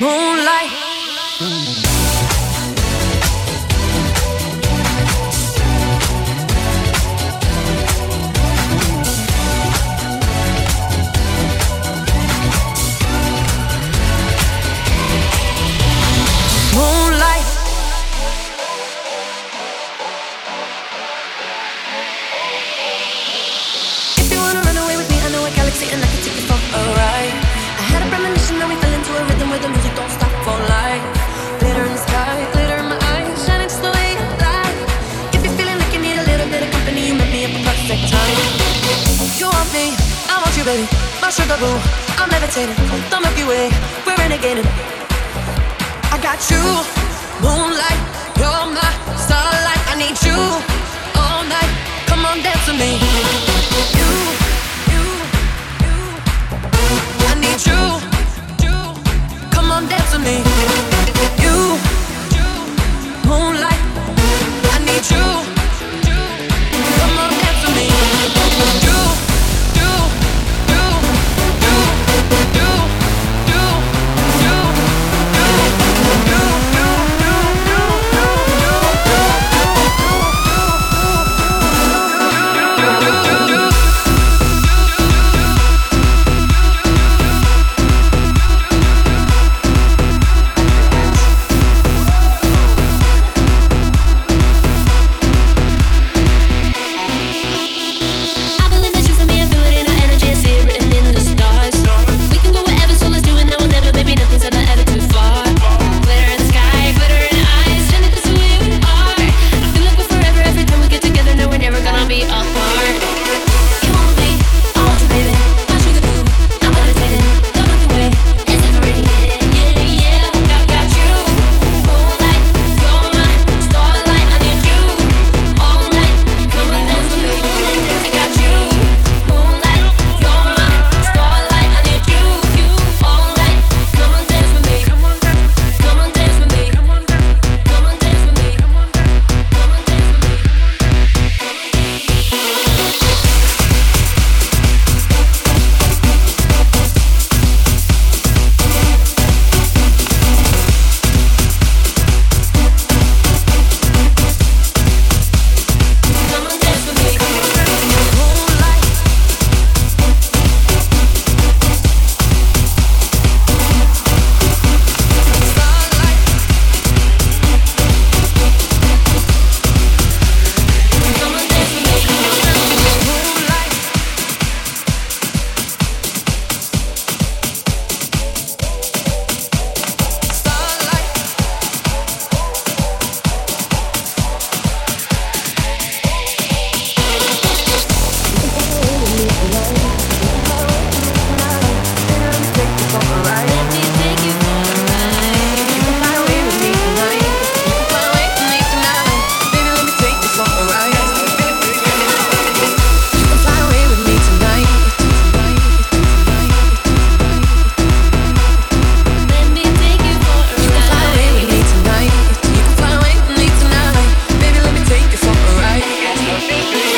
Moonlight. unstoppable. I'm levitating, the Milky Way, we're renegading. I got you, moonlight, you're my starlight. I need you all night. Come on, dance with me. You, you, you. I need you. Come on, dance with me.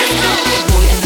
Boy,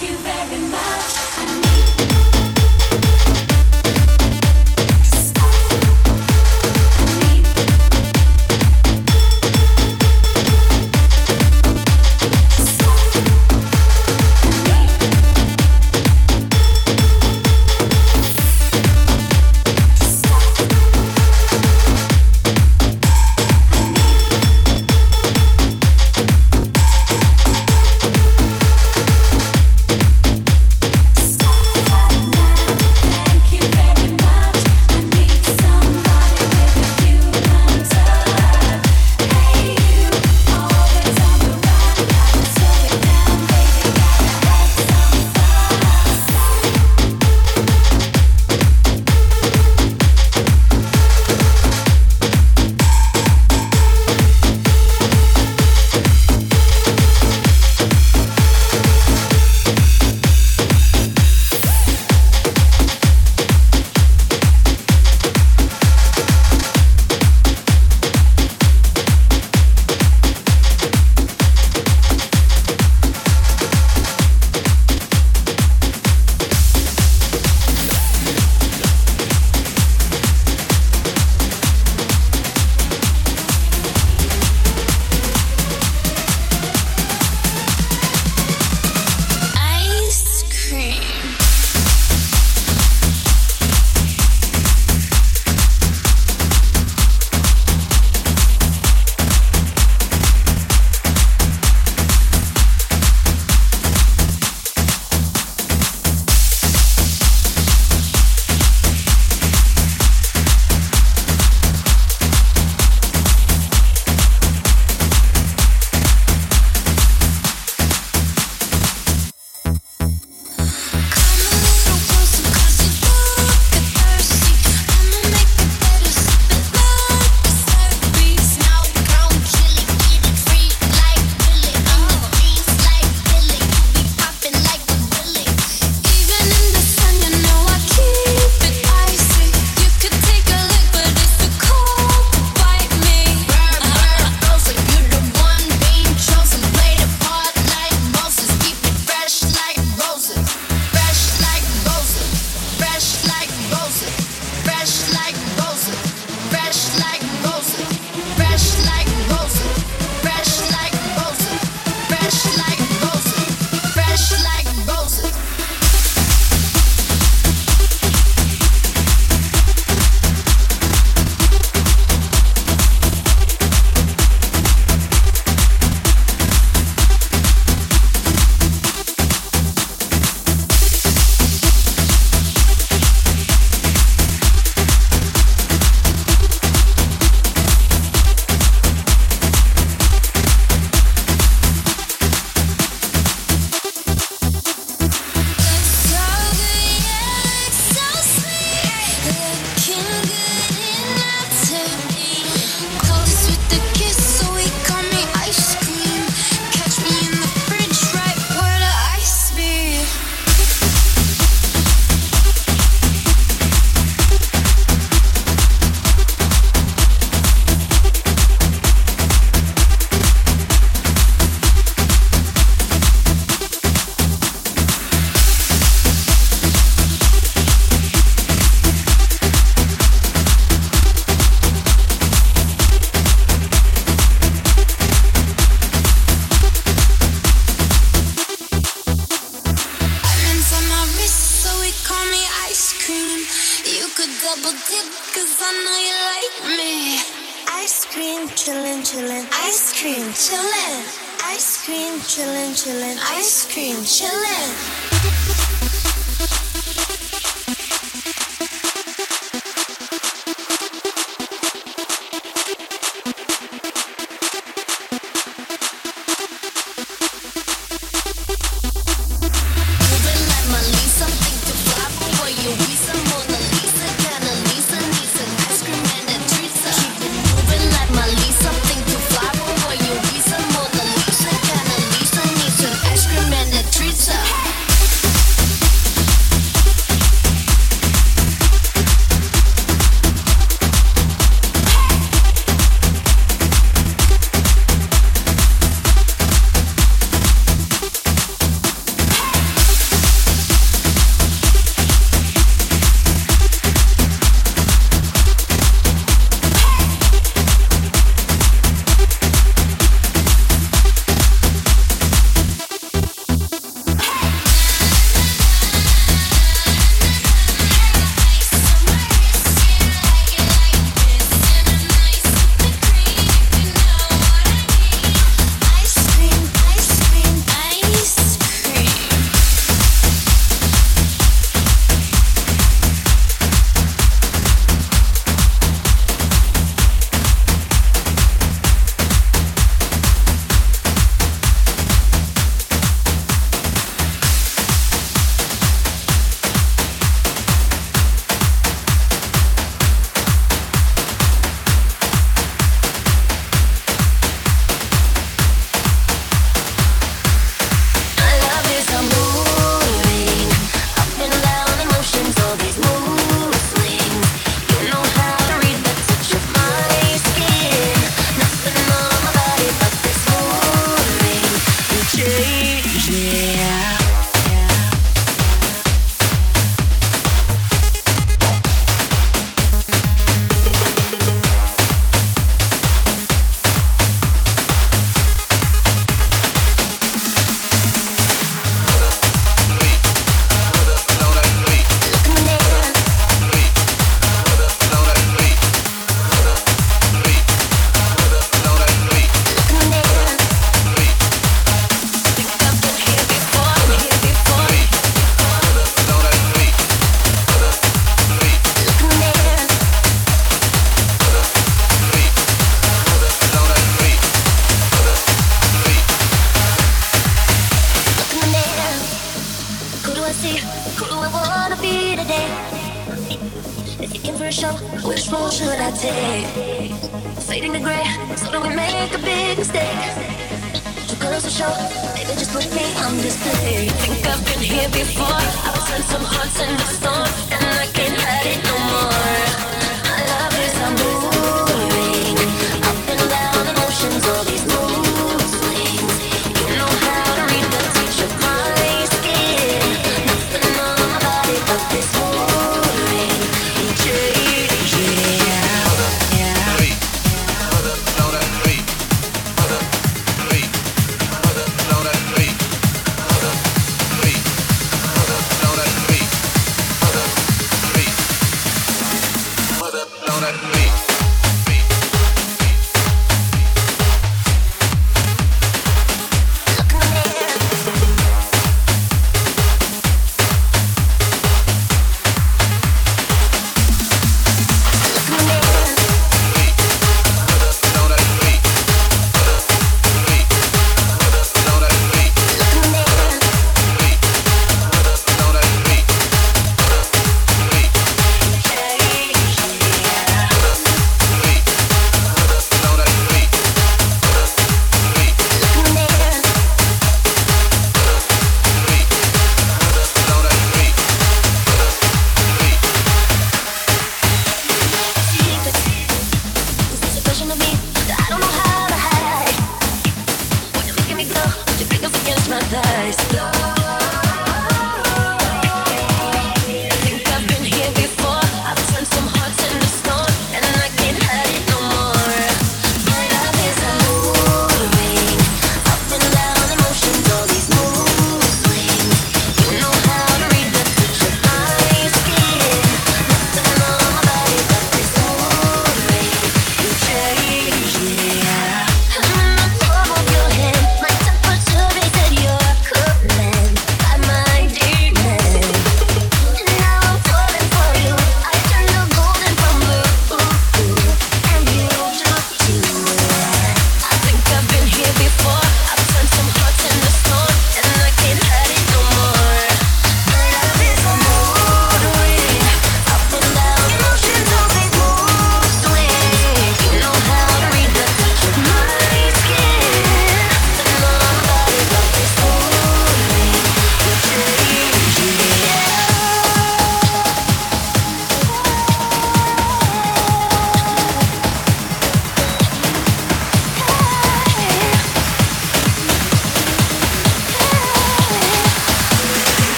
thank